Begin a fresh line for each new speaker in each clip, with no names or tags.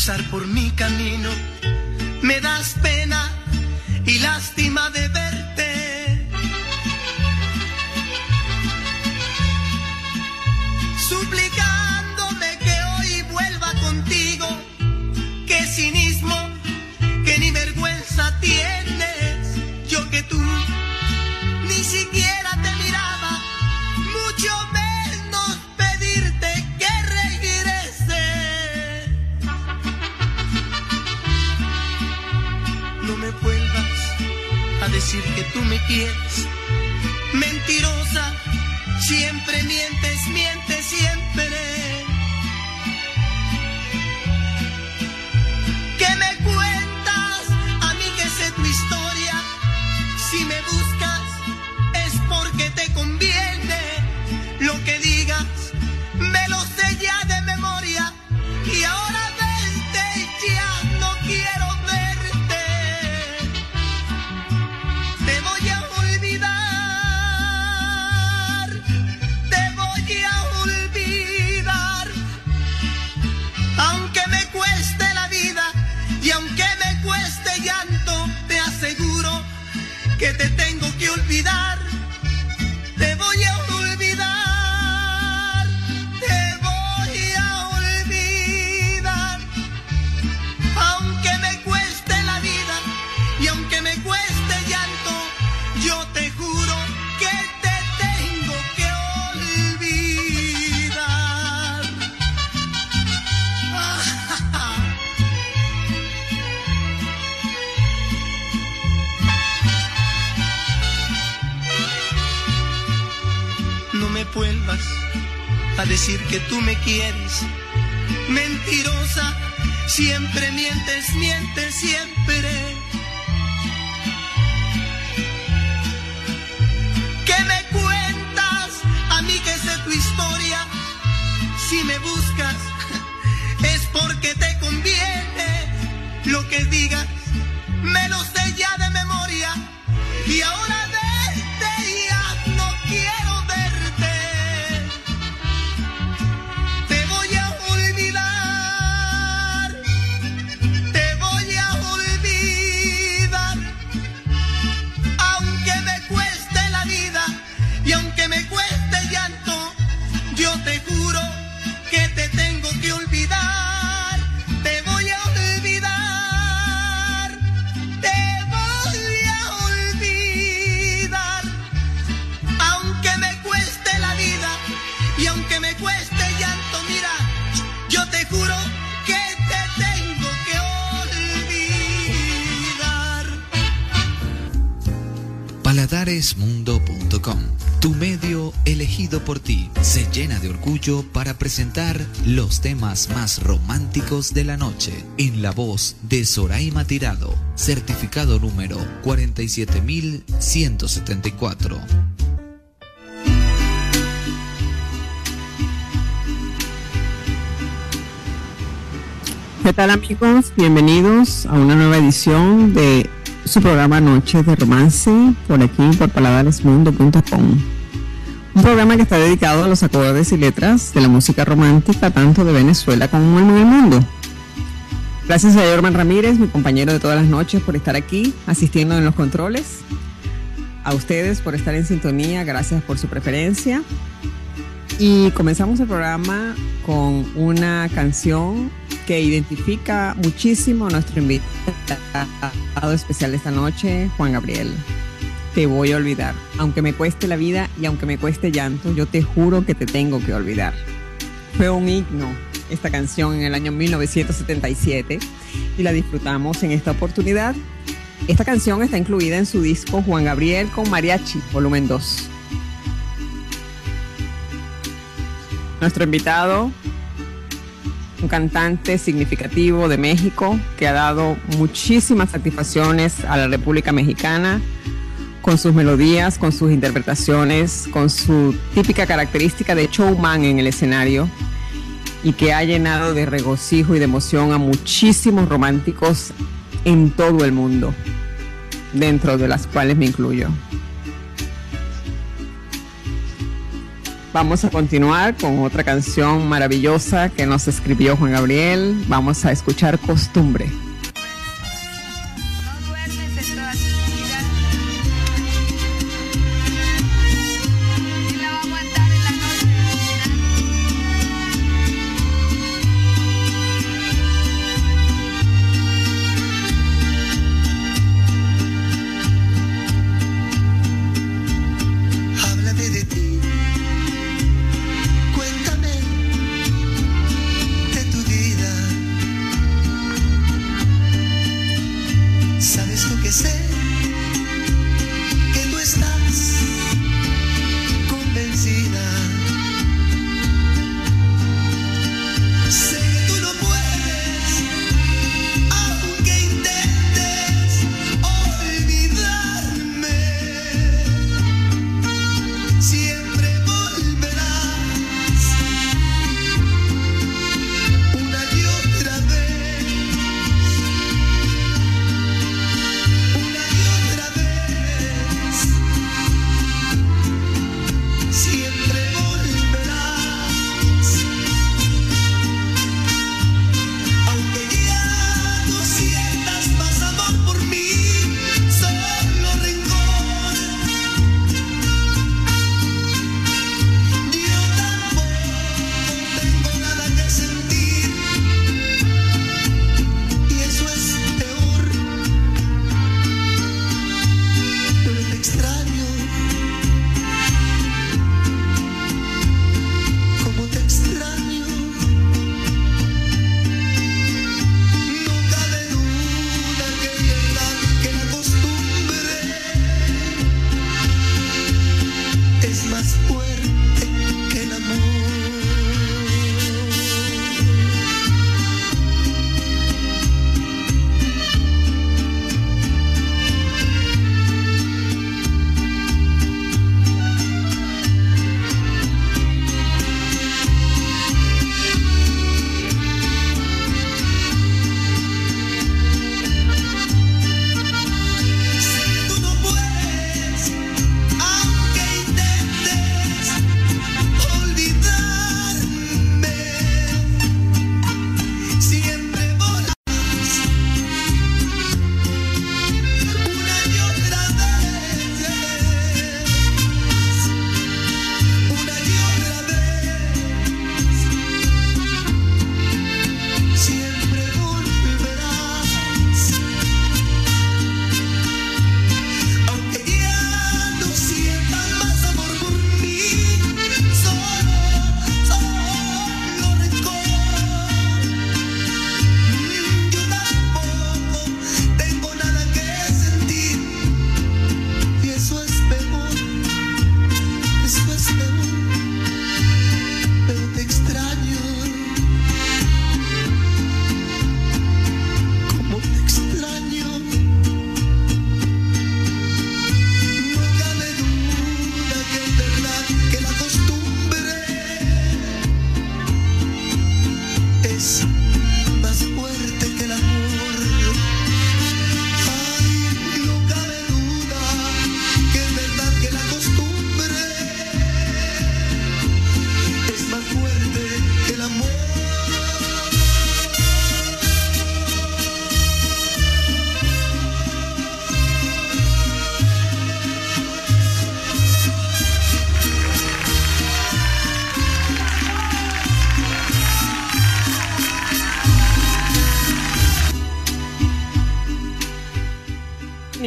cruzar por mi camino. Me das pena y lástima de tú me quieres, mentirosa, siempre mientes, mientes siempre.
Llena de orgullo para presentar los temas más románticos de la noche en la voz de Soraima Tirado, certificado número 47174.
¿Qué tal amigos? Bienvenidos a una nueva edición de su programa Noches de Romance por aquí por paladaresmundo.com. Un programa que está dedicado a los acordes y letras de la música romántica tanto de Venezuela como en el mundo. Gracias a Yorman Ramírez, mi compañero de todas las noches, por estar aquí asistiendo en los controles. A ustedes por estar en sintonía, gracias por su preferencia. Y comenzamos el programa con una canción que identifica muchísimo a nuestro invitado especial esta noche, Juan Gabriel. Te voy a olvidar. Aunque me cueste la vida y aunque me cueste llanto, yo te juro que te tengo que olvidar. Fue un himno esta canción en el año 1977 y la disfrutamos en esta oportunidad. Esta canción está incluida en su disco Juan Gabriel con Mariachi, volumen 2. Nuestro invitado, un cantante significativo de México que ha dado muchísimas satisfacciones a la República Mexicana con sus melodías, con sus interpretaciones, con su típica característica de showman en el escenario y que ha llenado de regocijo y de emoción a muchísimos románticos en todo el mundo, dentro de las cuales me incluyo.
Vamos a continuar con otra canción maravillosa que nos escribió Juan Gabriel. Vamos a escuchar Costumbre.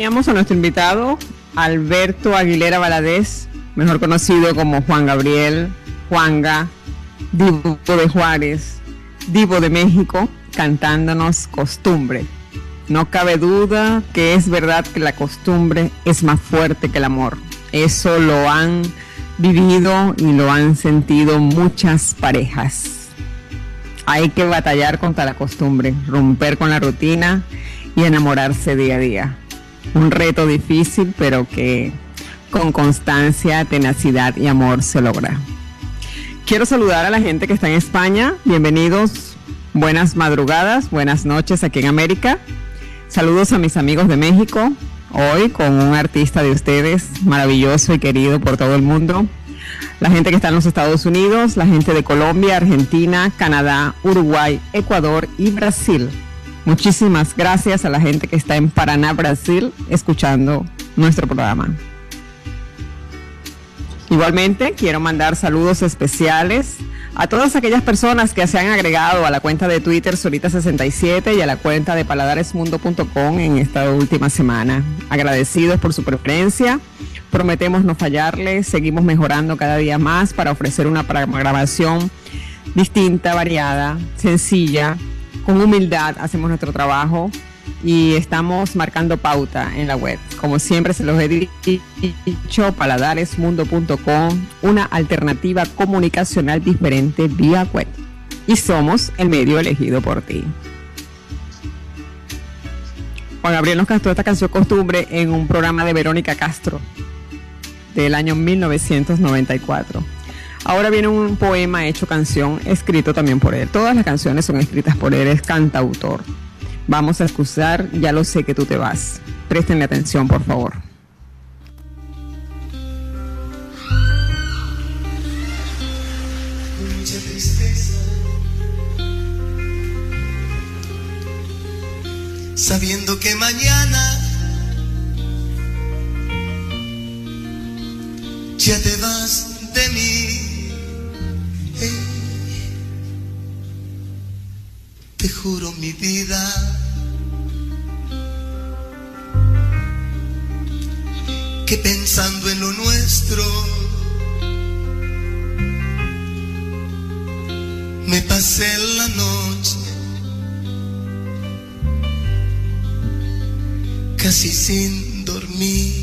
Teníamos a nuestro invitado, Alberto Aguilera Valadez, mejor conocido como Juan Gabriel, Juanga, Divo de Juárez, Divo de México, cantándonos Costumbre. No cabe duda que es verdad que la costumbre es más fuerte que el amor. Eso lo han vivido y lo han sentido muchas parejas. Hay que batallar contra la costumbre, romper con la rutina y enamorarse día a día un reto difícil, pero que con constancia, tenacidad y amor se logra. Quiero saludar a la gente que está en España. Bienvenidos, buenas madrugadas, buenas noches aquí en América. Saludos a mis amigos de México, hoy con un artista de ustedes maravilloso y querido por todo el mundo,
la gente que está en los Estados Unidos, la gente de Colombia, Argentina, Canadá, Uruguay, Ecuador y Brasil. Muchísimas gracias a la gente que está en Paraná, Brasil, escuchando nuestro programa. Igualmente, quiero mandar saludos especiales a todas aquellas personas que se han agregado a la cuenta de Twitter Solita67 y a la cuenta de paladaresmundo.com en esta última semana. Agradecidos por su preferencia. Prometemos no fallarles. Seguimos mejorando cada día más para ofrecer una programación distinta, variada, sencilla. Con humildad hacemos nuestro trabajo y estamos marcando pauta en la web. Como siempre se los he dicho, paladaresmundo.com, una alternativa comunicacional diferente vía web. Y somos el medio elegido por ti. Juan Gabriel nos cantó esta canción Costumbre en un programa de Verónica Castro del año 1994. Ahora viene un poema hecho canción, escrito también por él. Todas las canciones son escritas por él, es cantautor. Vamos a excusar, ya lo sé que tú te vas. Prestenle atención, por favor.
Mucha tristeza. Sabiendo que mañana ya te vas de mí. Juro mi vida. Que pensando en lo nuestro, me pasé la noche casi sin dormir.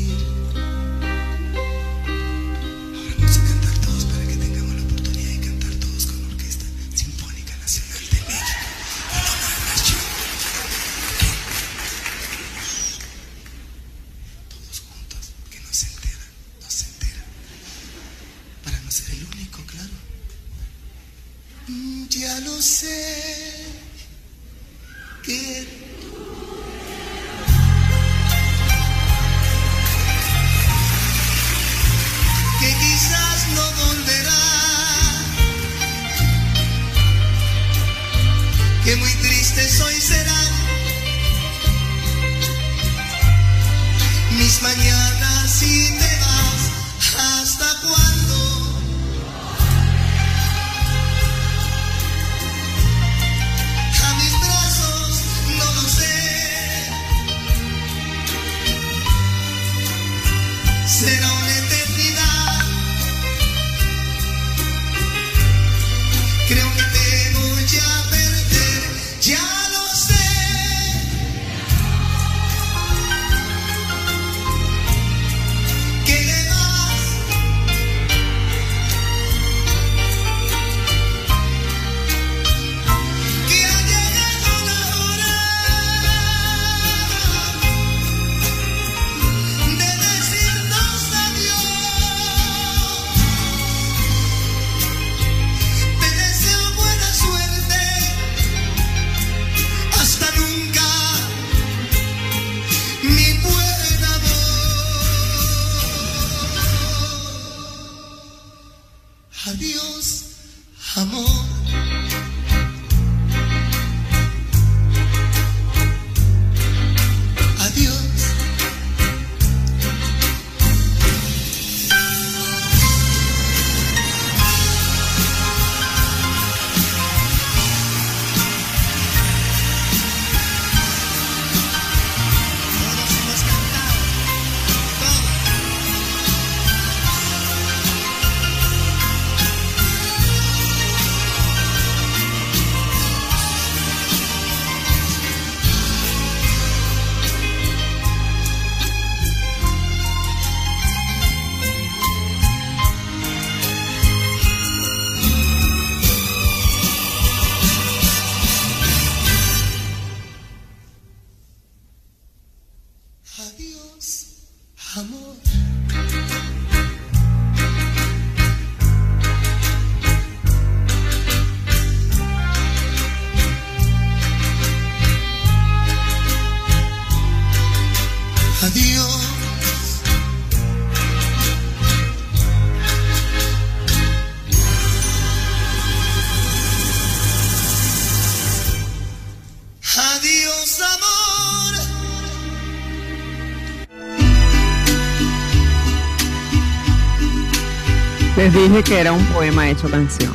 Les dije que era un poema hecho canción.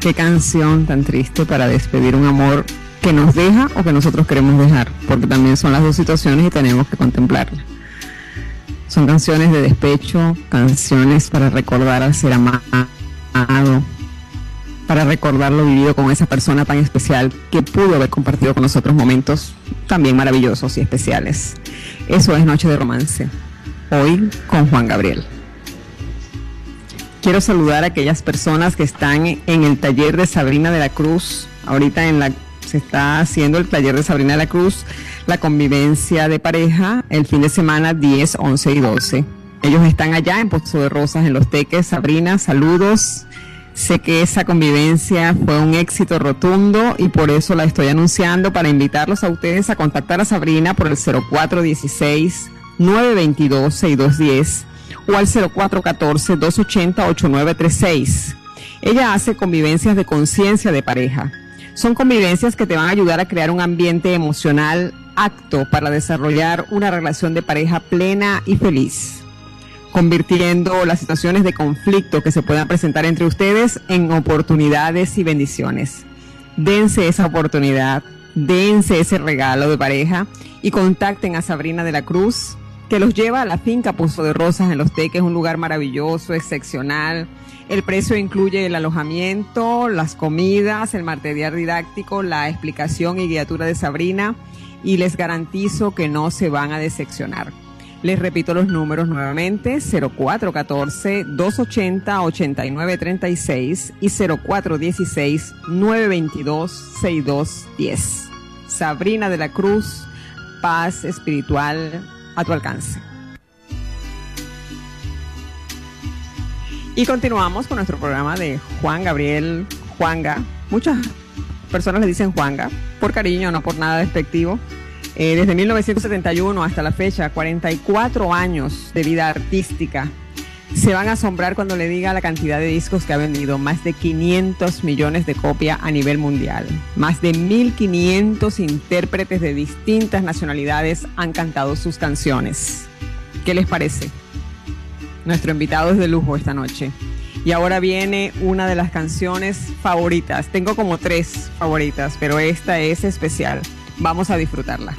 Qué canción tan triste para despedir un amor que nos deja o que nosotros queremos dejar, porque también son las dos situaciones y tenemos que contemplarlas. Son canciones de despecho, canciones para recordar al ser amado, para recordar lo vivido con esa persona tan especial que pudo haber compartido con nosotros momentos también maravillosos y especiales. Eso es Noche de Romance, hoy con Juan Gabriel. Quiero saludar a aquellas personas que están en el taller de Sabrina de la Cruz, ahorita en la se está haciendo el taller de Sabrina de la Cruz, la convivencia de pareja, el fin de semana 10, 11 y 12. Ellos están allá en Pozo de Rosas, en Los Teques. Sabrina, saludos. Sé que esa convivencia fue un éxito rotundo y por eso la estoy anunciando para invitarlos a ustedes a contactar a Sabrina por el 0416 922 6210 al 0414 280 8936. Ella hace convivencias de conciencia de pareja. Son convivencias que te van a ayudar a crear un ambiente emocional apto para desarrollar una relación de pareja plena y feliz convirtiendo las situaciones de conflicto que se puedan presentar entre ustedes en oportunidades y bendiciones. Dense esa oportunidad, dense ese regalo de pareja y contacten a Sabrina de la Cruz, que los lleva a la finca Pozo de Rosas en Los Teques, un lugar maravilloso, excepcional. El precio incluye el alojamiento, las comidas, el material didáctico, la explicación y guiatura de Sabrina y les garantizo que no se van a decepcionar. Les repito los números nuevamente, 0414-280-8936 y 0416-922-6210. Sabrina de la Cruz, paz espiritual a tu alcance. Y continuamos con nuestro programa de Juan Gabriel Juanga. Muchas personas le dicen Juanga, por cariño, no por nada despectivo. Eh, desde 1971 hasta la fecha, 44 años de vida artística. Se van a asombrar cuando le diga la cantidad de discos que ha vendido, más de 500 millones de copias a nivel mundial. Más de 1.500 intérpretes de distintas nacionalidades han cantado sus canciones. ¿Qué les parece? Nuestro invitado es de lujo esta noche. Y ahora viene una de las canciones favoritas. Tengo como tres favoritas, pero esta es especial. Vamos a disfrutarla.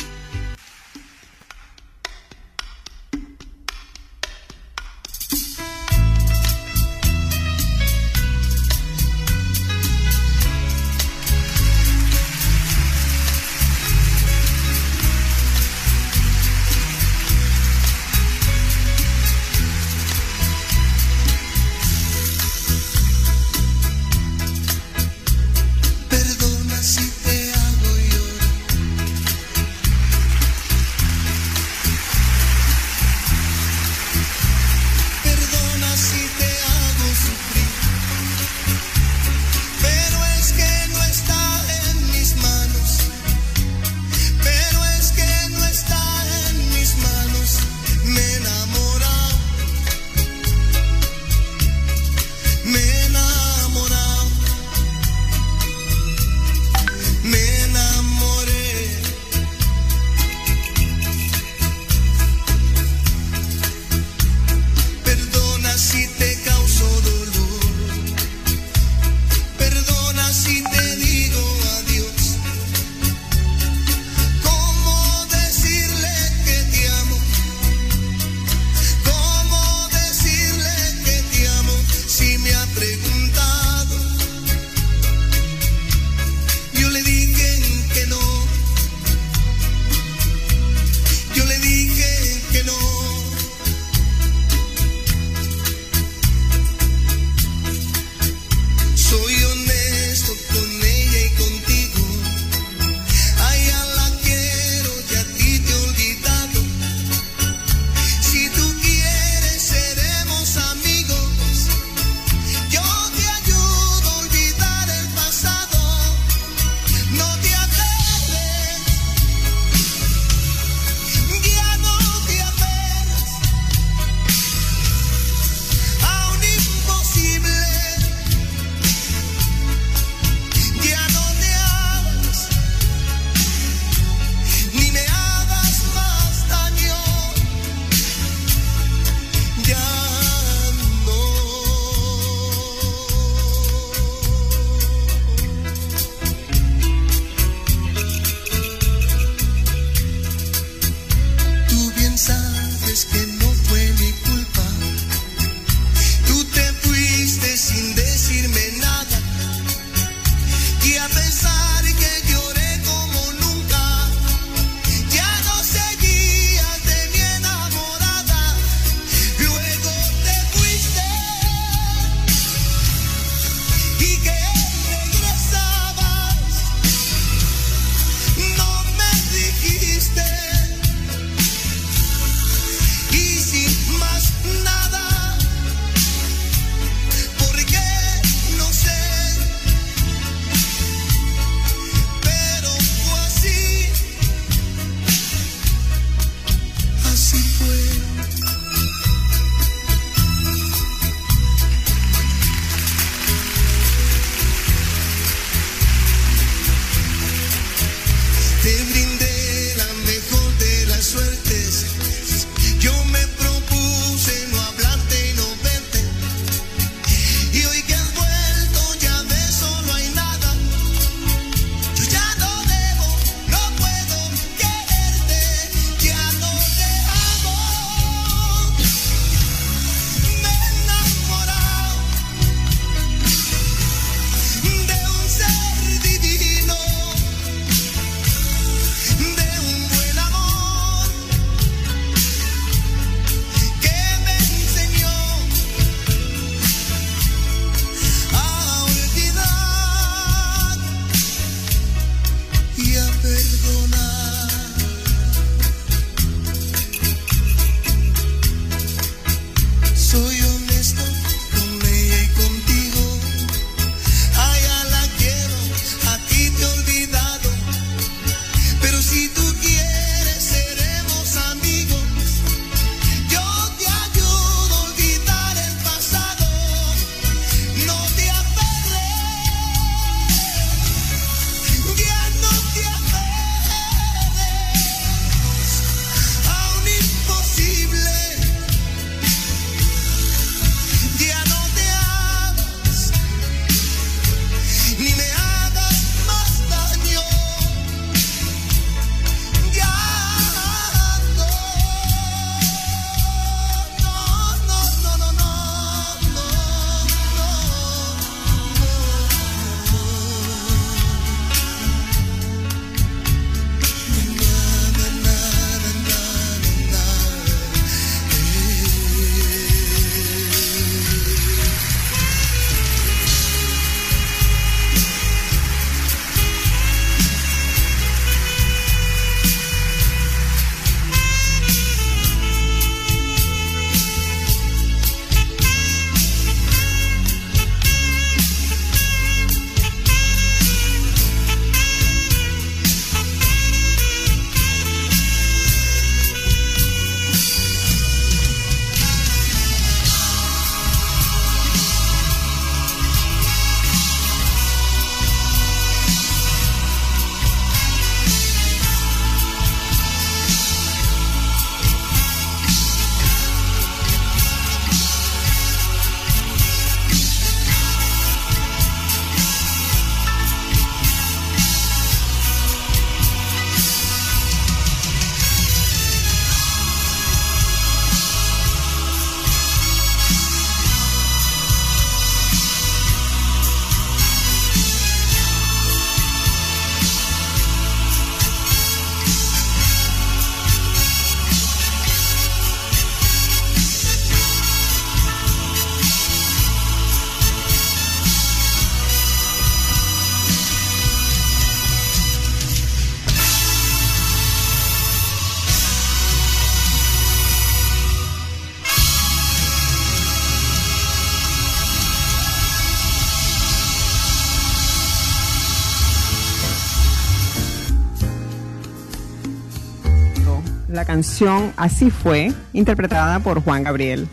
Canción Así fue, interpretada por Juan Gabriel.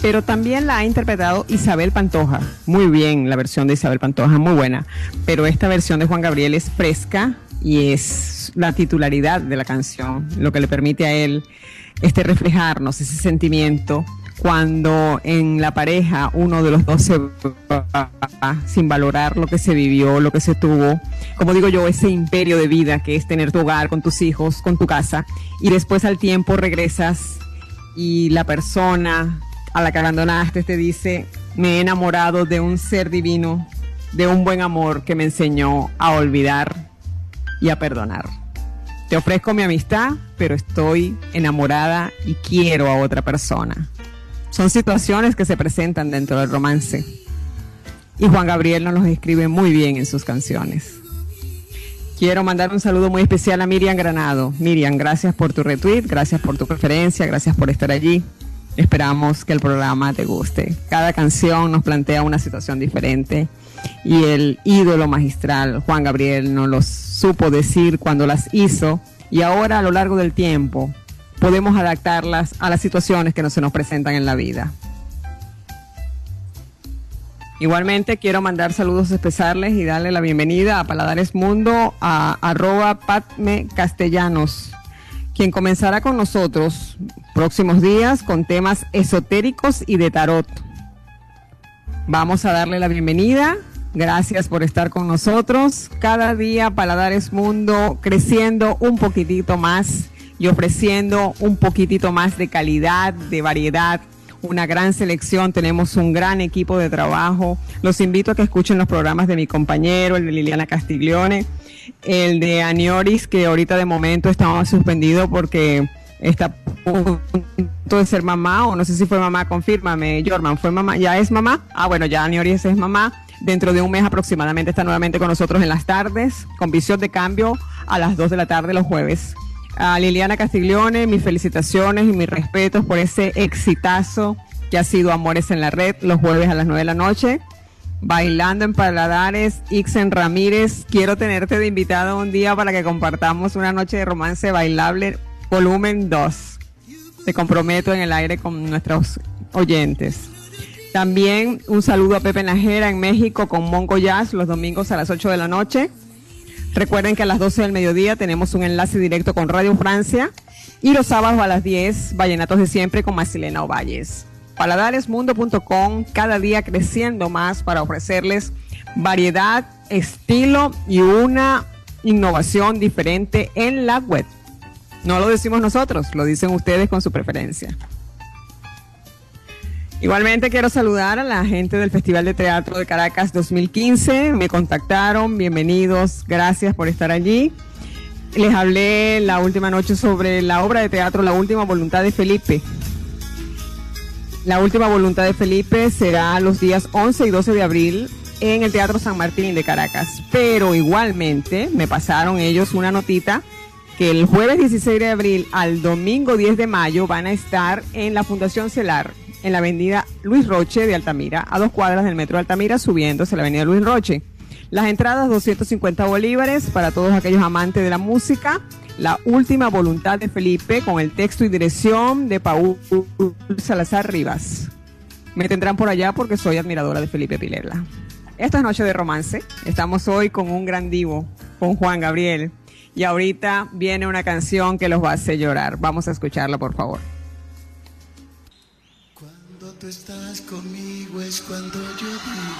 Pero también la ha interpretado Isabel Pantoja. Muy bien la versión de Isabel Pantoja, muy buena. Pero esta versión de Juan Gabriel es fresca y es la titularidad de la canción, lo que le permite a él este reflejarnos ese sentimiento cuando en la pareja uno de los dos se va sin valorar lo que se vivió, lo que se tuvo, como digo yo, ese imperio de vida que es tener tu hogar con tus hijos, con tu casa, y después al tiempo regresas y la persona a la que abandonaste te dice, me he enamorado de un ser divino, de un buen amor que me enseñó a olvidar y a perdonar. Te ofrezco mi amistad, pero estoy enamorada y quiero a otra persona. Son situaciones que se presentan dentro del romance. Y Juan Gabriel nos los escribe muy bien en sus canciones. Quiero mandar un saludo muy especial a Miriam Granado. Miriam, gracias por tu retweet, gracias por tu preferencia, gracias por estar allí. Esperamos que el programa te guste. Cada canción nos plantea una situación diferente y el ídolo magistral Juan Gabriel nos lo supo decir cuando las hizo y ahora a lo largo del tiempo podemos adaptarlas a las situaciones que no se nos presentan en la vida. Igualmente quiero mandar saludos especiales y darle la bienvenida a Paladares Mundo a arroba Castellanos, quien comenzará con nosotros próximos días con temas esotéricos y de tarot. Vamos a darle la bienvenida. Gracias por estar con nosotros. Cada día Paladares Mundo creciendo un poquitito más y ofreciendo un poquitito más de calidad, de variedad una gran selección, tenemos un gran equipo de trabajo. Los invito a que escuchen los programas de mi compañero, el de Liliana Castiglione, el de Anioris, que ahorita de momento estaba suspendido porque está a punto de ser mamá, o no sé si fue mamá, confírmame, Jorman, ¿fue mamá? ¿Ya es mamá? Ah, bueno, ya Anioris es mamá. Dentro de un mes aproximadamente está nuevamente con nosotros en las tardes, con visión de cambio a las 2 de la tarde los jueves. A Liliana Castiglione, mis felicitaciones y mis respetos por ese exitazo que ha sido Amores en la Red los jueves a las 9 de la noche. Bailando en Paladares, Ixen Ramírez, quiero tenerte de invitado un día para que compartamos una noche de romance bailable volumen 2. Te comprometo en el aire con nuestros oyentes. También un saludo a Pepe Najera en México con Mongo Jazz los domingos a las 8 de la noche. Recuerden que a las 12 del mediodía tenemos un enlace directo con Radio Francia y los sábados a las 10, Vallenatos de Siempre con Marcelena Ovalles. Paladaresmundo.com, cada día creciendo más para ofrecerles variedad, estilo y una innovación diferente en la web. No lo decimos nosotros, lo dicen ustedes con su preferencia. Igualmente quiero saludar a la gente del Festival de Teatro de Caracas 2015. Me contactaron, bienvenidos, gracias por estar allí. Les hablé la última noche sobre la obra de teatro La Última Voluntad de Felipe. La Última Voluntad de Felipe será los días 11 y 12 de abril en el Teatro San Martín de Caracas. Pero igualmente me pasaron ellos una notita que el jueves 16 de abril al domingo 10 de mayo van a estar en la Fundación Celar en la avenida Luis Roche de Altamira, a dos cuadras del metro de Altamira, subiéndose la avenida Luis Roche. Las entradas 250 bolívares para todos aquellos amantes de la música. La última voluntad de Felipe con el texto y dirección de Paul Salazar Rivas. Me tendrán por allá porque soy admiradora de Felipe Pilerla. Esta es Noche de Romance. Estamos hoy con un gran divo, con Juan Gabriel. Y ahorita viene una canción que los va a hacer llorar. Vamos a escucharla, por favor
tú estás conmigo es cuando yo digo.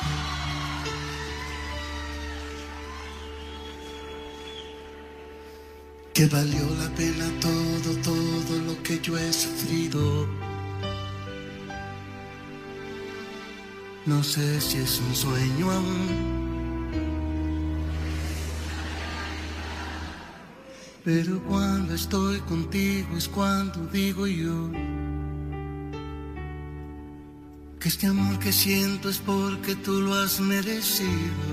Que valió la pena todo, todo lo que yo he sufrido. No sé si es un sueño aún. Pero cuando estoy contigo es cuando digo yo que este amor que siento es porque tú lo has merecido.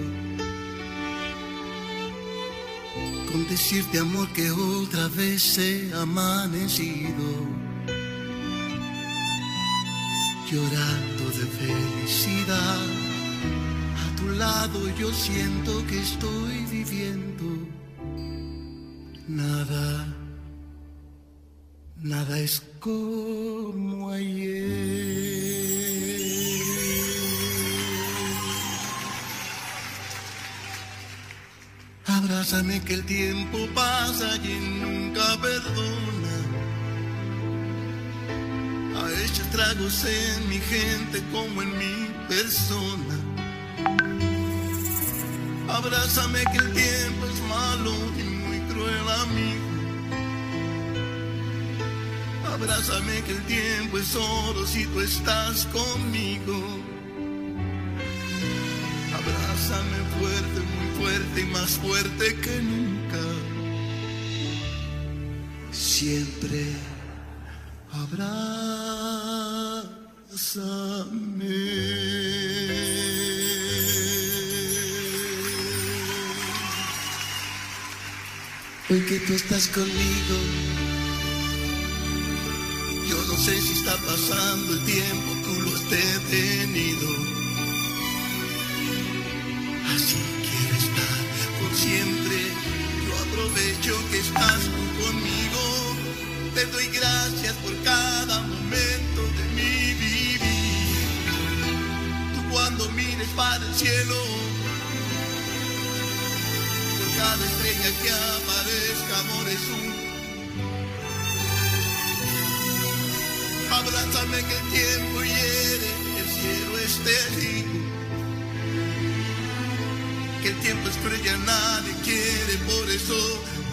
Con decirte amor que otra vez he amanecido, llorando de felicidad. A tu lado yo siento que estoy viviendo. Nada, nada es como ayer. Abrázame que el tiempo pasa y nunca perdona. Ha hecho estragos en mi gente como en mi persona. Abrázame que el tiempo es malo y muy cruel amigo. Abrázame que el tiempo es oro si tú estás conmigo. Abrázame fuerte, muy fuerte y más fuerte que nunca. Siempre abrázame. Hoy que tú estás conmigo, yo no sé si está pasando el tiempo, tú lo has detenido. Siempre. Yo aprovecho que estás tú conmigo. Te doy gracias por cada momento de mi vivir. Tú cuando mires para cielo. Por cada estrella que aparezca, amor es un. Abrázame que el tiempo hiere, el cielo es terrible. Que el tiempo es cruel, ya nadie quiere, por eso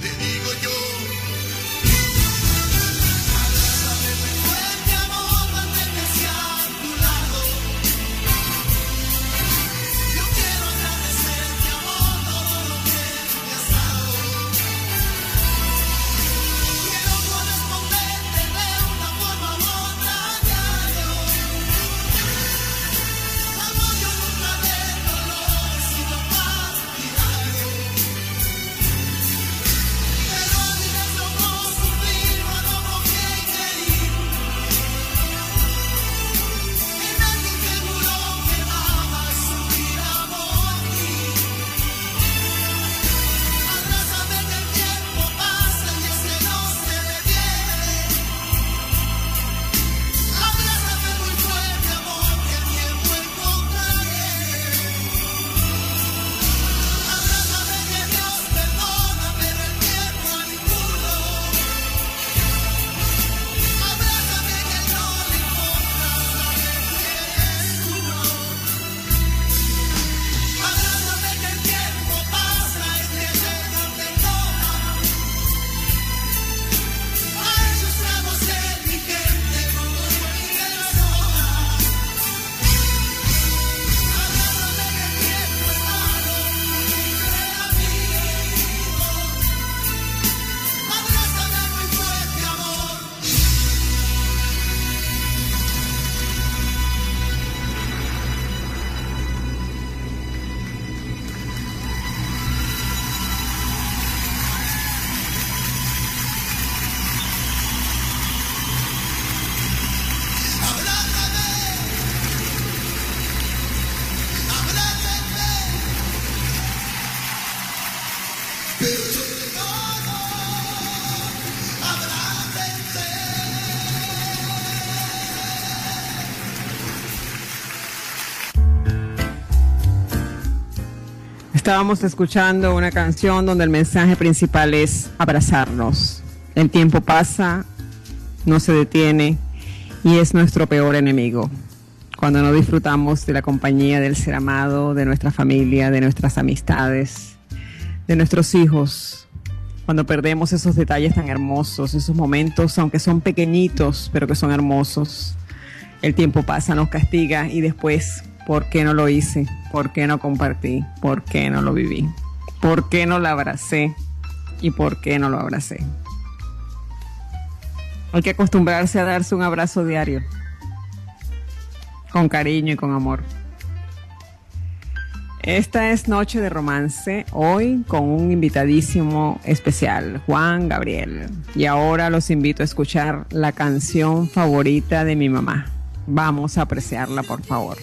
te digo yo.
Estábamos escuchando una canción donde el mensaje principal es abrazarnos. El tiempo pasa, no se detiene y es nuestro peor enemigo. Cuando no disfrutamos de la compañía del ser amado, de nuestra familia, de nuestras amistades, de nuestros hijos, cuando perdemos esos detalles tan hermosos, esos momentos, aunque son pequeñitos, pero que son hermosos, el tiempo pasa, nos castiga y después ¿Por qué no lo hice? ¿Por qué no compartí? ¿Por qué no lo viví? ¿Por qué no la abracé? ¿Y por qué no lo abracé? Hay que acostumbrarse a darse un abrazo diario, con cariño y con amor. Esta es Noche de Romance, hoy con un invitadísimo especial, Juan Gabriel. Y ahora los invito a escuchar la canción favorita de mi mamá. Vamos a apreciarla, por favor.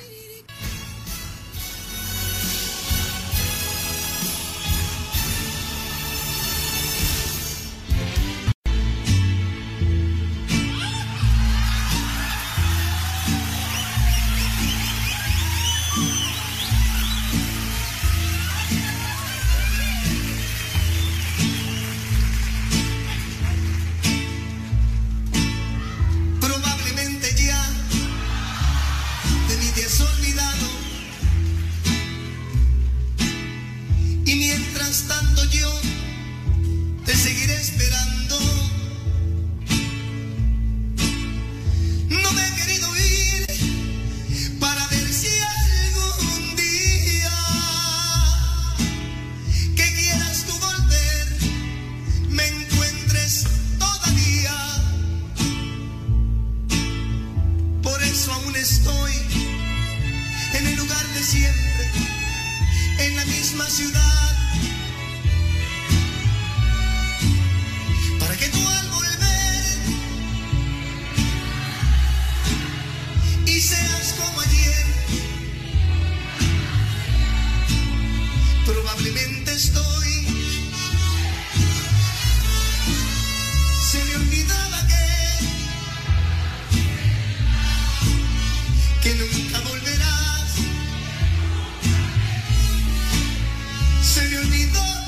Amigos.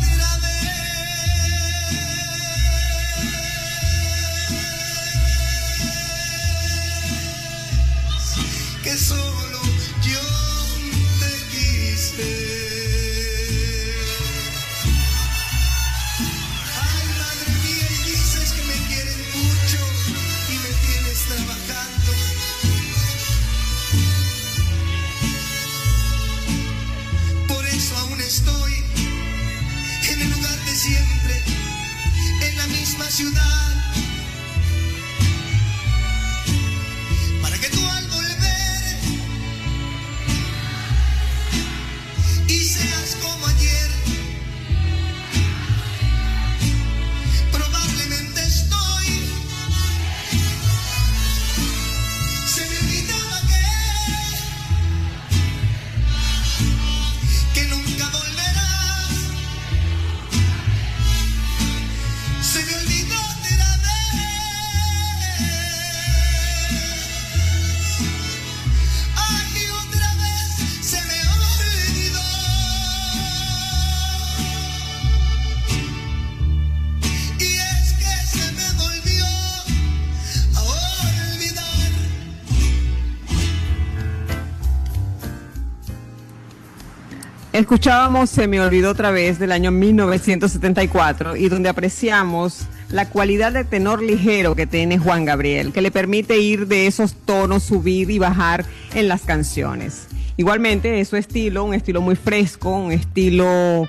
Escuchábamos Se me olvidó otra vez del año 1974 y donde apreciamos la cualidad de tenor ligero que tiene Juan Gabriel, que le permite ir de esos tonos, subir y bajar en las canciones. Igualmente es su estilo, un estilo muy fresco, un estilo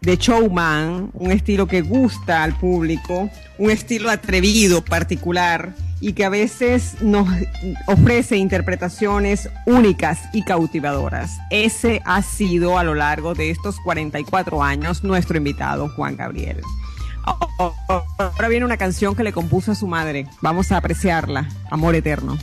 de showman, un estilo que gusta al público, un estilo atrevido, particular y que a veces nos ofrece interpretaciones únicas y cautivadoras. Ese ha sido a lo largo de estos 44 años nuestro invitado, Juan Gabriel. Ahora viene una canción que le compuso a su madre. Vamos a apreciarla, Amor Eterno.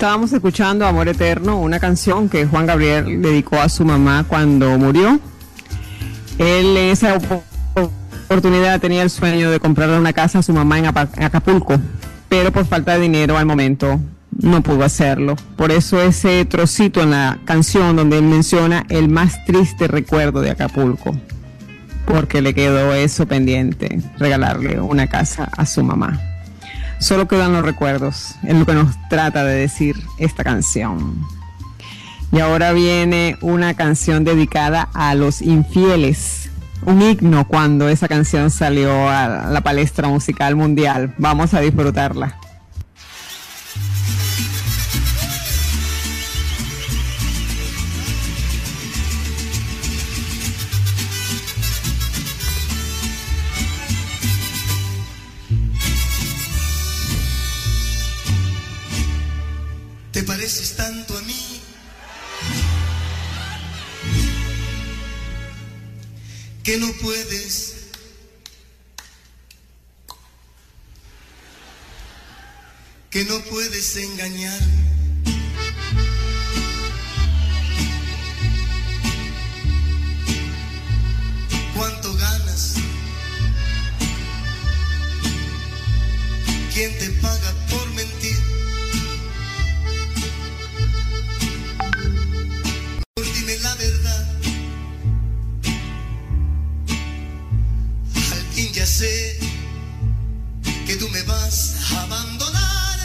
Estábamos escuchando Amor Eterno, una canción que Juan Gabriel dedicó a su mamá cuando murió. Él en esa oportunidad tenía el sueño de comprarle una casa a su mamá en Acapulco, pero por falta de dinero al momento no pudo hacerlo. Por eso ese trocito en la canción donde él menciona el más triste recuerdo de Acapulco, porque le quedó eso pendiente, regalarle una casa a su mamá. Solo quedan los recuerdos, es lo que nos trata de decir esta canción. Y ahora viene una canción dedicada a los infieles. Un himno cuando esa canción salió a la palestra musical mundial. Vamos a disfrutarla.
Que no puedes. Que no puedes engañar. ¿Cuánto ganas? ¿Quién te paga que tú me vas a abandonar.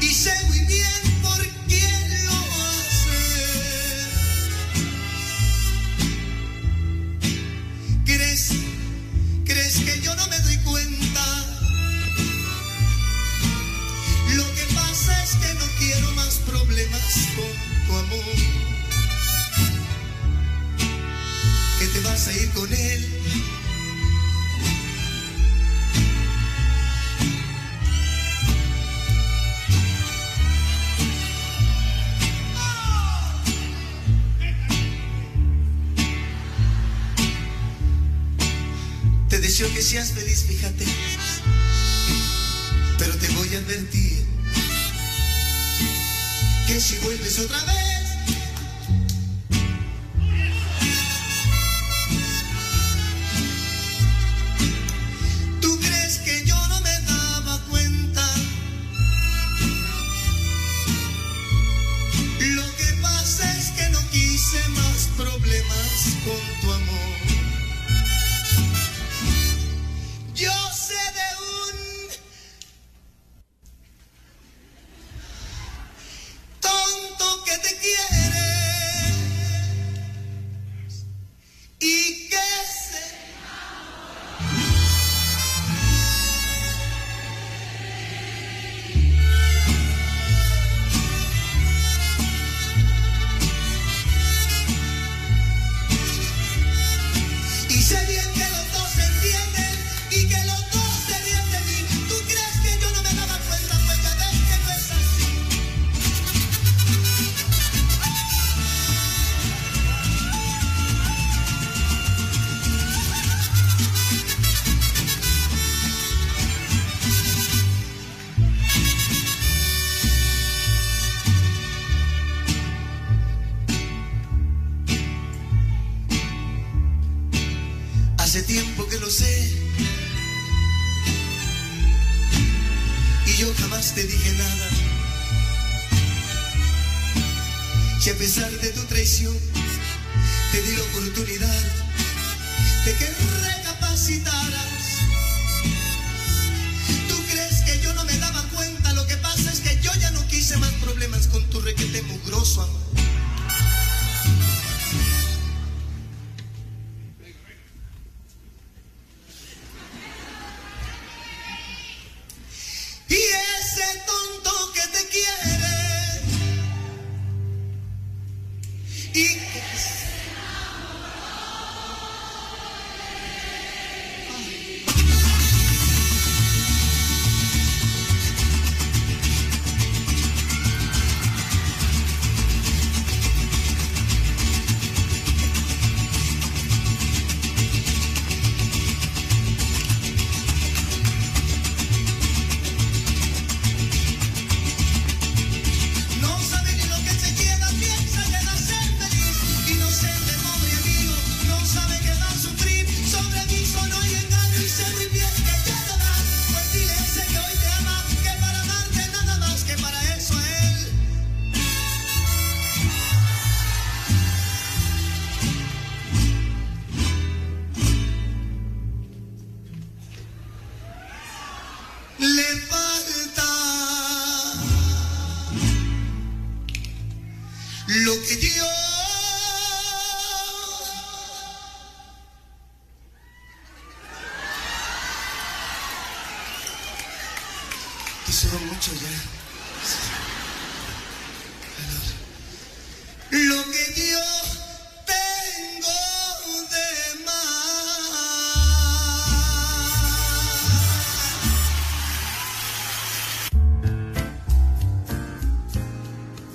Y sé muy bien por quién lo haces. ¿Crees, ¿Crees que yo no me doy cuenta? Lo que pasa es que no quiero más problemas con tu amor. Vas a ir con él. que seas feliz, fíjate. Pero te voy a advertir que si vuelves otra vez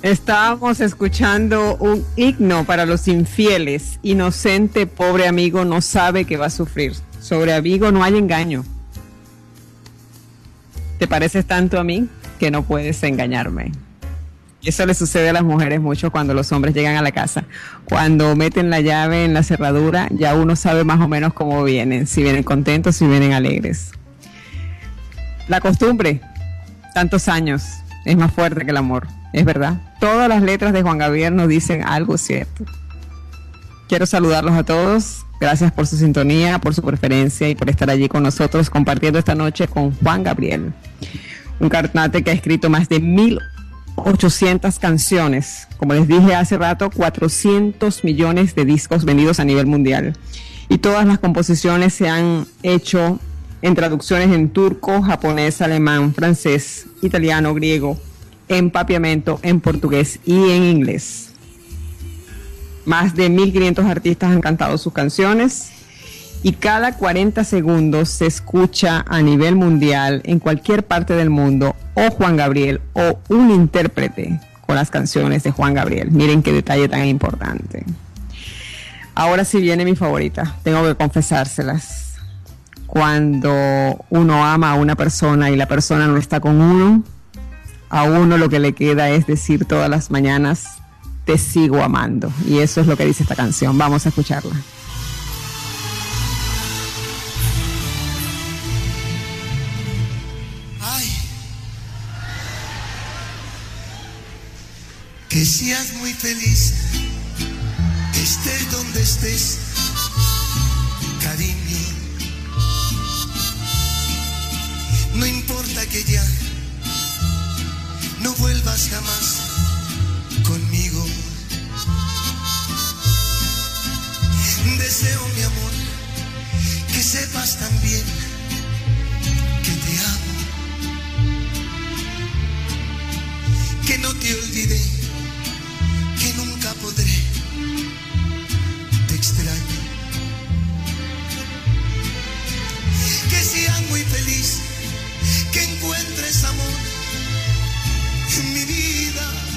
Estábamos escuchando un himno para los infieles. Inocente, pobre amigo, no sabe que va a sufrir. Sobre amigo no hay engaño. Te pareces tanto a mí que no puedes engañarme. Eso le sucede a las mujeres mucho cuando los hombres llegan a la casa. Cuando meten la llave en la cerradura, ya uno sabe más o menos cómo vienen, si vienen contentos, si vienen alegres. La costumbre, tantos años, es más fuerte que el amor, es verdad. Todas las letras de Juan Gabriel nos dicen algo cierto. Quiero saludarlos a todos. Gracias por su sintonía, por su preferencia y por estar allí con nosotros compartiendo esta noche con Juan Gabriel. Un carnate que ha escrito más de 1800 canciones. Como les dije hace rato, 400 millones de discos vendidos a nivel mundial. Y todas las composiciones se han hecho en traducciones en turco, japonés, alemán, francés, italiano, griego, en papiamento, en portugués y en inglés. Más de 1.500 artistas han cantado sus canciones y cada 40 segundos se escucha a nivel mundial en cualquier parte del mundo o Juan Gabriel o un intérprete con las canciones de Juan Gabriel. Miren qué detalle tan importante. Ahora sí viene mi favorita, tengo que confesárselas. Cuando uno ama a una persona y la persona no está con uno, a uno lo que le queda es decir todas las mañanas, te sigo amando. Y eso es lo que dice esta canción. Vamos a escucharla.
Ay. Que seas muy feliz, estés donde estés, cariño. No importa que ya no vuelvas jamás conmigo. Deseo, mi amor, que sepas también que te amo, que no te olvidé, que nunca podré, te extraño. Que seas muy feliz, que encuentres amor en mi vida.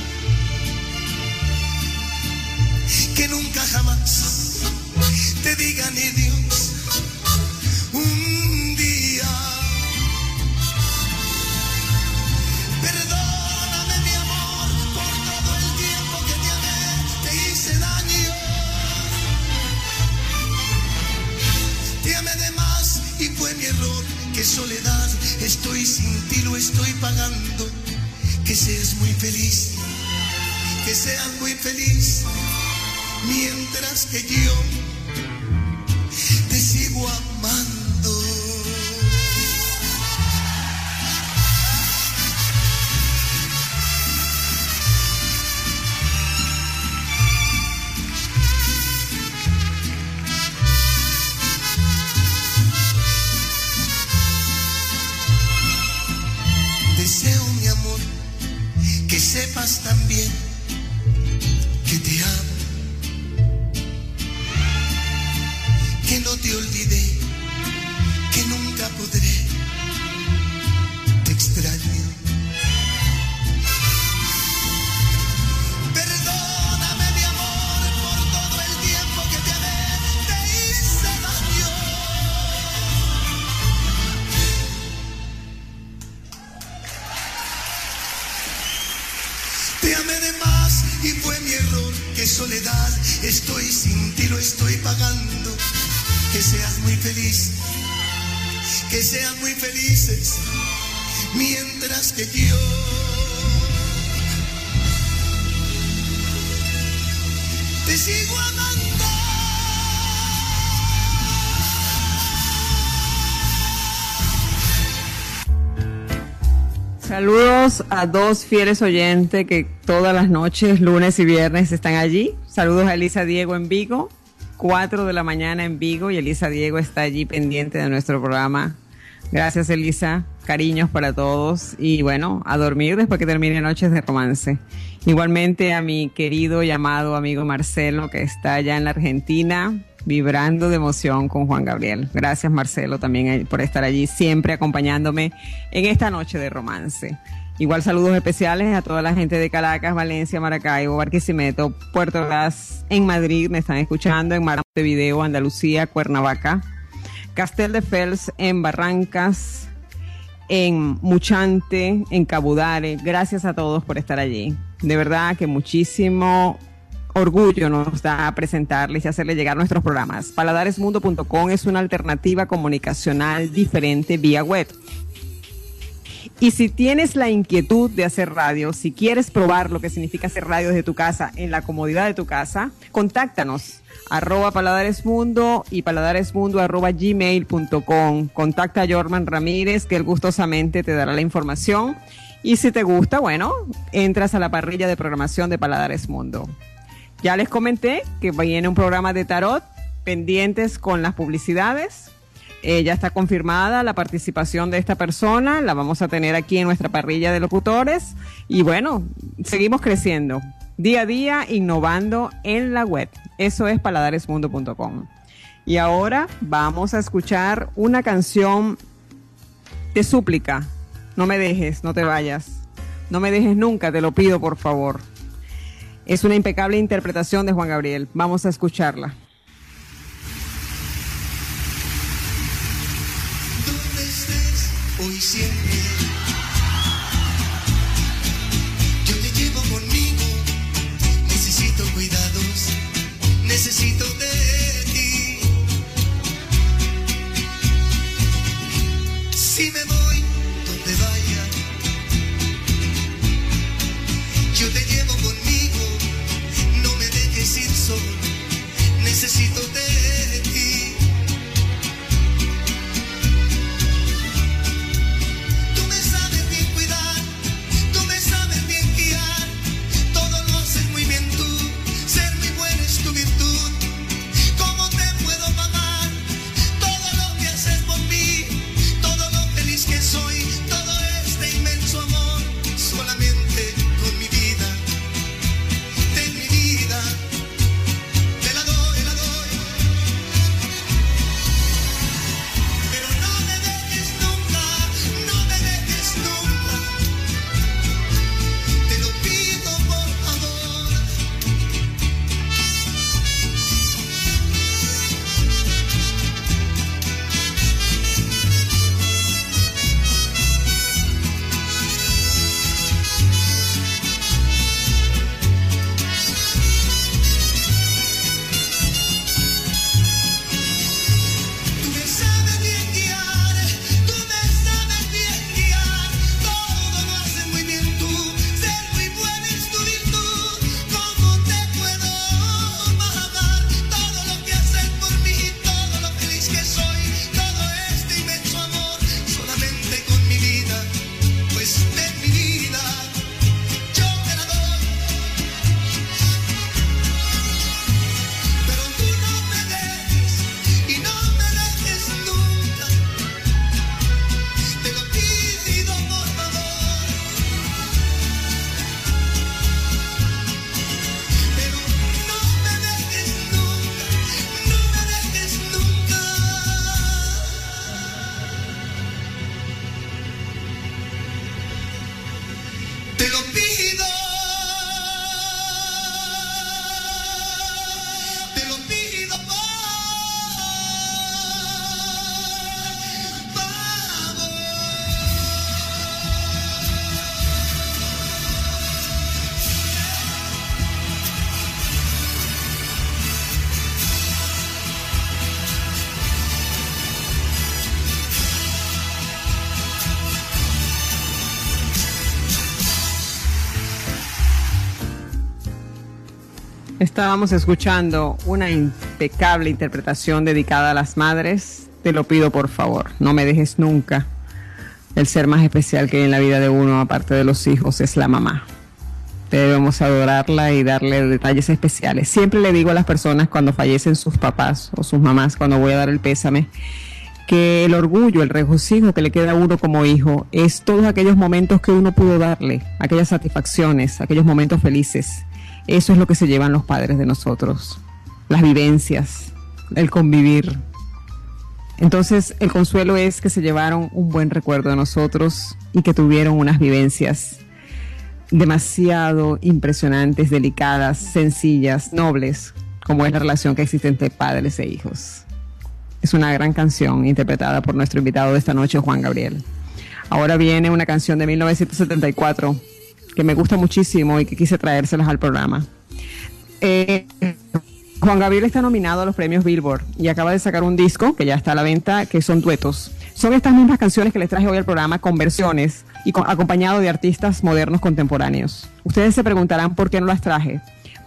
que nunca jamás te diga ni Dios un día. Perdóname mi amor por todo el tiempo que te amé, te hice daño. Te amé de más y fue mi error, que soledad estoy sin ti, lo estoy pagando. Que seas muy feliz, que seas muy feliz mientras que yo te sigo amando.
Saludos a dos fieles oyentes que todas las noches, lunes y viernes, están allí. Saludos a Elisa Diego en Vigo, 4 de la mañana en Vigo y Elisa Diego está allí pendiente de nuestro programa. Gracias Elisa, cariños para todos y bueno, a dormir después que termine Noches de Romance. Igualmente a mi querido y amado amigo Marcelo que está allá en la Argentina vibrando de emoción con Juan Gabriel. Gracias Marcelo también por estar allí siempre acompañándome en esta noche de romance. Igual saludos especiales a toda la gente de Caracas, Valencia, Maracaibo, Barquisimeto, Puerto Gas, en Madrid, me están escuchando, en Video, Andalucía, Cuernavaca, Castel de Fels, en Barrancas, en Muchante, en Cabudare. Gracias a todos por estar allí. De verdad que muchísimo orgullo nos da presentarles y hacerles llegar nuestros programas. Paladaresmundo.com es una alternativa comunicacional diferente vía web. Y si tienes la inquietud de hacer radio, si quieres probar lo que significa hacer radio desde tu casa, en la comodidad de tu casa, contáctanos arroba paladaresmundo y paladaresmundo arroba gmail.com. Contacta a Jorman Ramírez, que él gustosamente te dará la información. Y si te gusta, bueno, entras a la parrilla de programación de Paladares Mundo. Ya les comenté que viene un programa de tarot pendientes con las publicidades. Eh, ya está confirmada la participación de esta persona, la vamos a tener aquí en nuestra parrilla de locutores y bueno, seguimos creciendo día a día, innovando en la web. Eso es paladaresmundo.com. Y ahora vamos a escuchar una canción de súplica. No me dejes, no te vayas. No me dejes nunca, te lo pido por favor. Es una impecable interpretación de Juan Gabriel. Vamos a escucharla.
Necesito
Estábamos escuchando una impecable interpretación dedicada a las madres. Te lo pido por favor, no me dejes nunca.
el ser más especial que hay en la vida de uno, aparte de los hijos, es la mamá. Debemos adorarla y darle detalles especiales. Siempre le digo a las personas cuando fallecen sus papás o sus mamás, cuando voy a dar el pésame, que el orgullo, el regocijo que le queda a uno como hijo es todos aquellos momentos que uno pudo darle, aquellas satisfacciones, aquellos momentos felices. Eso es lo que se llevan los padres de nosotros, las vivencias, el convivir. Entonces el consuelo es que se llevaron un buen recuerdo de nosotros y que tuvieron unas vivencias demasiado impresionantes, delicadas, sencillas, nobles, como es la relación que existe entre padres e hijos. Es una gran canción interpretada por nuestro invitado de esta noche, Juan Gabriel. Ahora viene una canción de 1974 que me gusta muchísimo y que quise traérselas al programa. Eh, Juan Gabriel está nominado a los premios Billboard y acaba de sacar un disco que ya está a la venta, que son duetos. Son estas mismas canciones que les traje hoy al programa con versiones y acompañado de artistas modernos contemporáneos. Ustedes se preguntarán por qué no las traje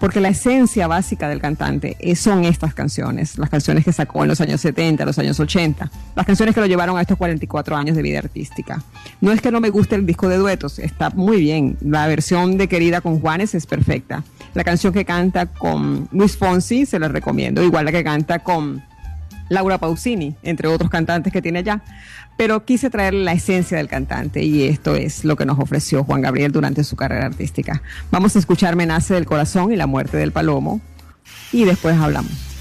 porque la esencia básica del cantante son estas canciones, las canciones que sacó en los años 70, los años 80, las canciones que lo llevaron a estos 44 años de vida artística. No es que no me guste el disco de duetos, está muy bien, la versión de Querida con Juanes es perfecta. La canción que canta con Luis Fonsi se la recomiendo, igual la que canta con Laura Pausini, entre otros cantantes que tiene allá pero quise traer la esencia del cantante y esto es lo que nos ofreció Juan Gabriel durante su carrera artística. Vamos a escuchar Me nace del corazón y la muerte del palomo y después hablamos.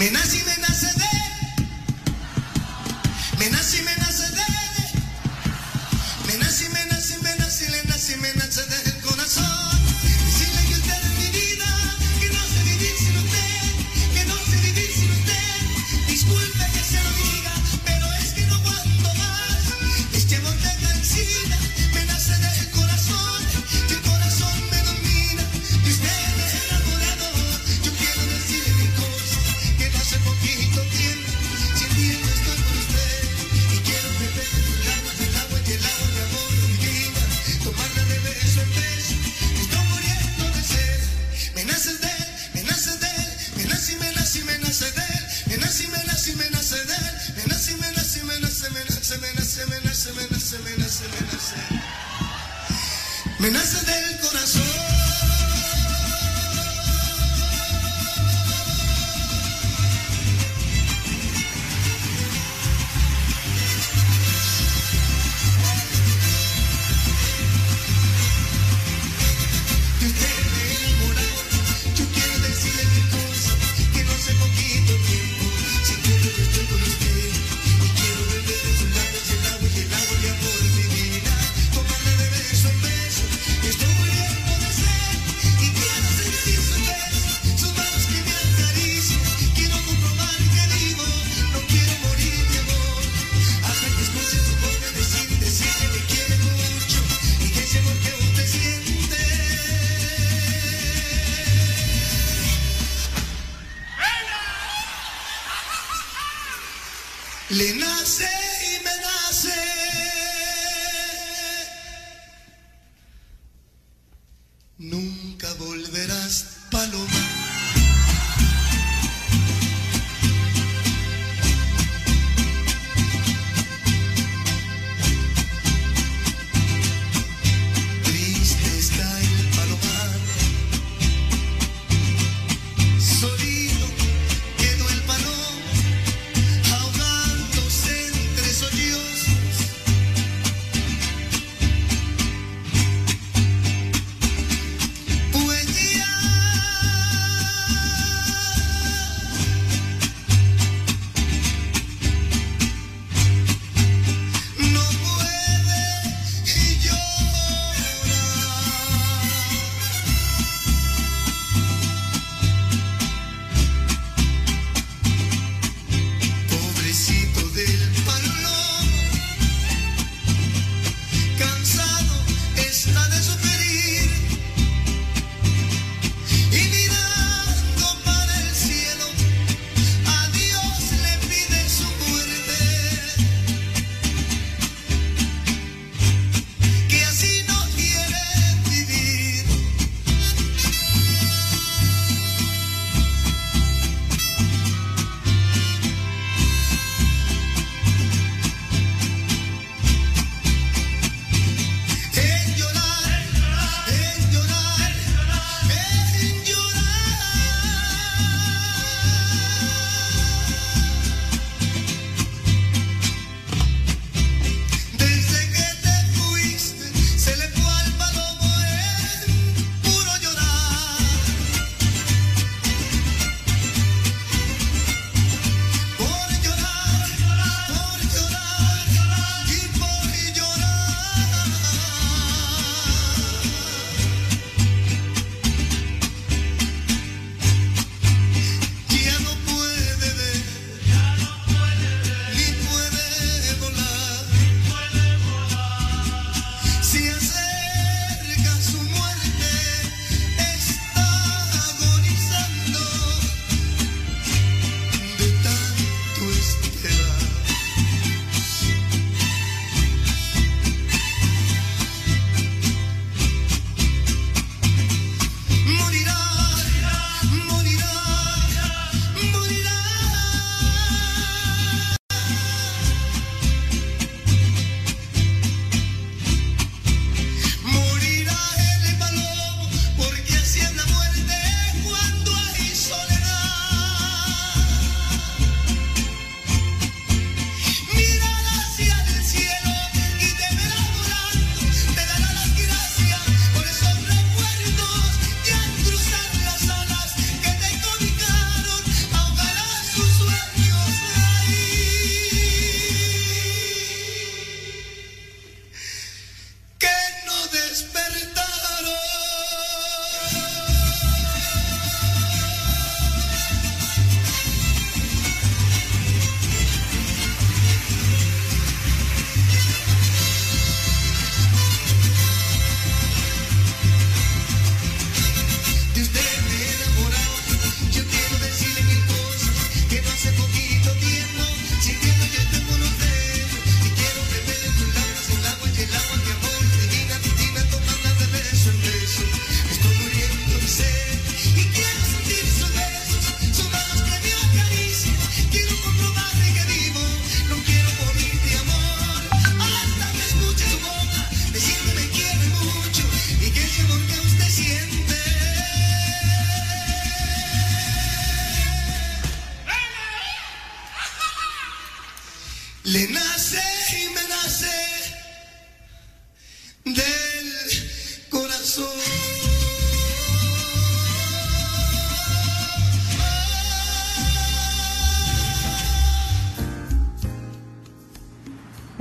Me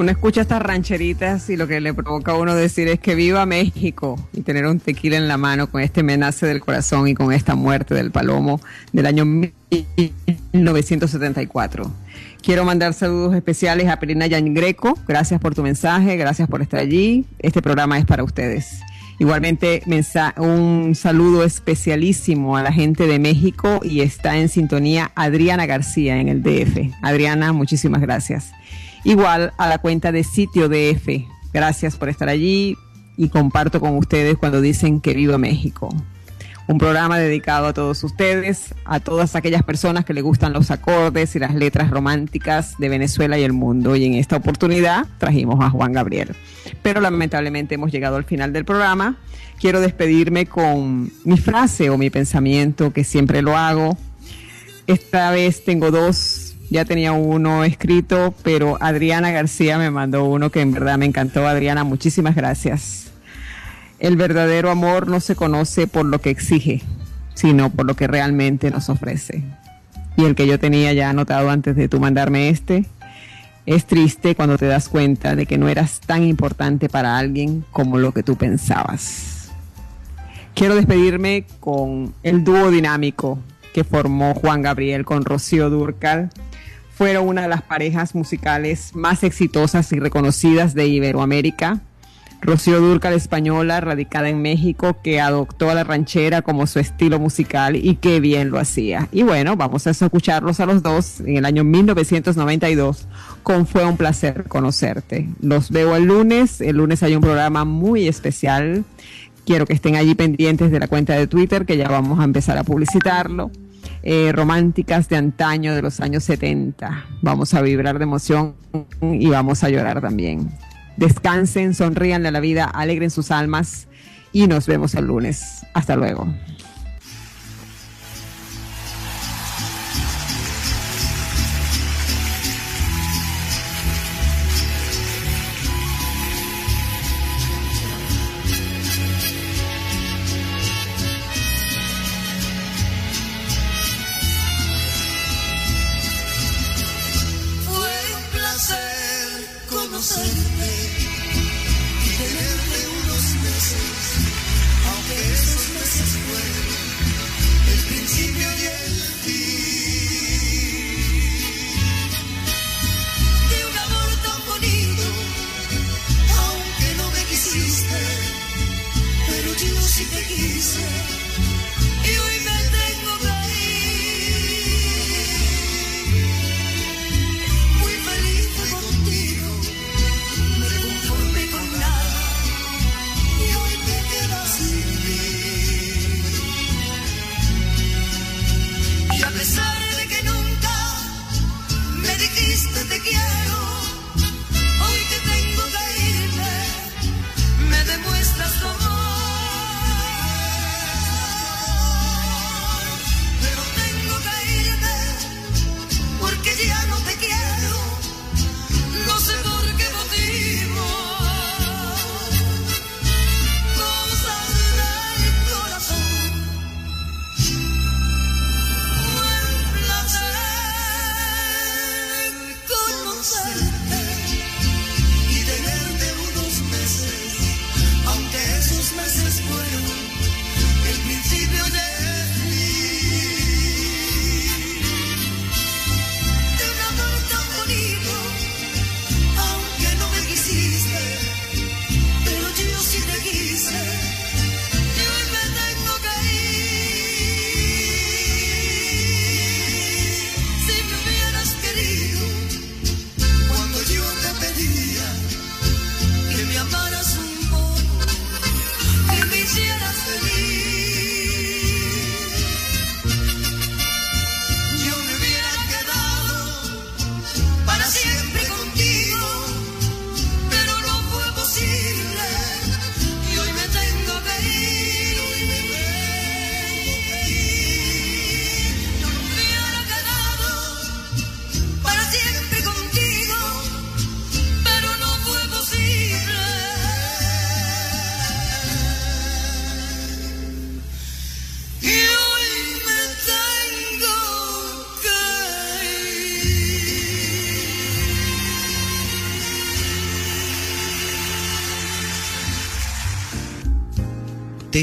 Uno escucha estas rancheritas y lo que le provoca a uno decir es que viva México y tener un tequila en la mano con este menace del corazón y con esta muerte del palomo del año 1974. Quiero mandar saludos especiales a Perina Yan Greco. Gracias por tu mensaje, gracias por estar allí. Este programa es para ustedes. Igualmente, un saludo especialísimo a la gente de México y está en sintonía Adriana García en el DF. Adriana, muchísimas gracias igual a la cuenta de sitio DF. Gracias por estar allí y comparto con ustedes cuando dicen que viva México. Un programa dedicado a todos ustedes, a todas aquellas personas que le gustan los acordes y las letras románticas de Venezuela y el mundo. Y en esta oportunidad trajimos a Juan Gabriel. Pero lamentablemente hemos llegado al final del programa. Quiero despedirme con mi frase o mi pensamiento, que siempre lo hago. Esta vez tengo dos ya tenía uno escrito, pero Adriana García me mandó uno que en verdad me encantó. Adriana, muchísimas gracias. El verdadero amor no se conoce por lo que exige, sino por lo que realmente nos ofrece. Y el que yo tenía ya anotado antes de tú mandarme este, es triste cuando te das cuenta de que no eras tan importante para alguien como lo que tú pensabas. Quiero despedirme con el dúo dinámico que formó Juan Gabriel con Rocío Durcal fueron una de las parejas musicales más exitosas y reconocidas de Iberoamérica. Rocío Durcal, española, radicada en México, que adoptó a la ranchera como su estilo musical y qué bien lo hacía. Y bueno, vamos a escucharlos a los dos en el año 1992 con Fue un placer conocerte. Los veo el lunes. El lunes hay un programa muy especial. Quiero que estén allí pendientes de la cuenta de Twitter, que ya vamos a empezar a publicitarlo. Eh, románticas de antaño de los años 70. Vamos a vibrar de emoción y vamos a llorar también. Descansen, sonrían de la vida, alegren sus almas y nos vemos el lunes. Hasta luego.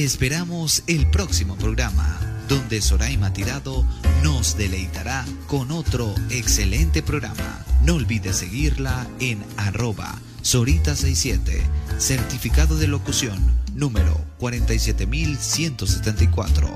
Esperamos el próximo programa, donde Soraima Tirado nos deleitará con otro excelente programa. No olvides seguirla en arroba Sorita67, certificado de locución número 47174.